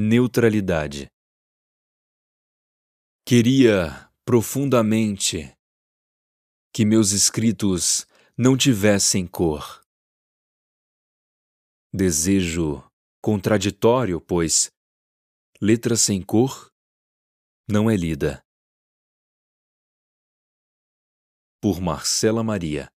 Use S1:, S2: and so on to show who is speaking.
S1: Neutralidade. Queria profundamente que meus escritos não tivessem cor. Desejo contraditório, pois letra sem cor não é lida. Por Marcela Maria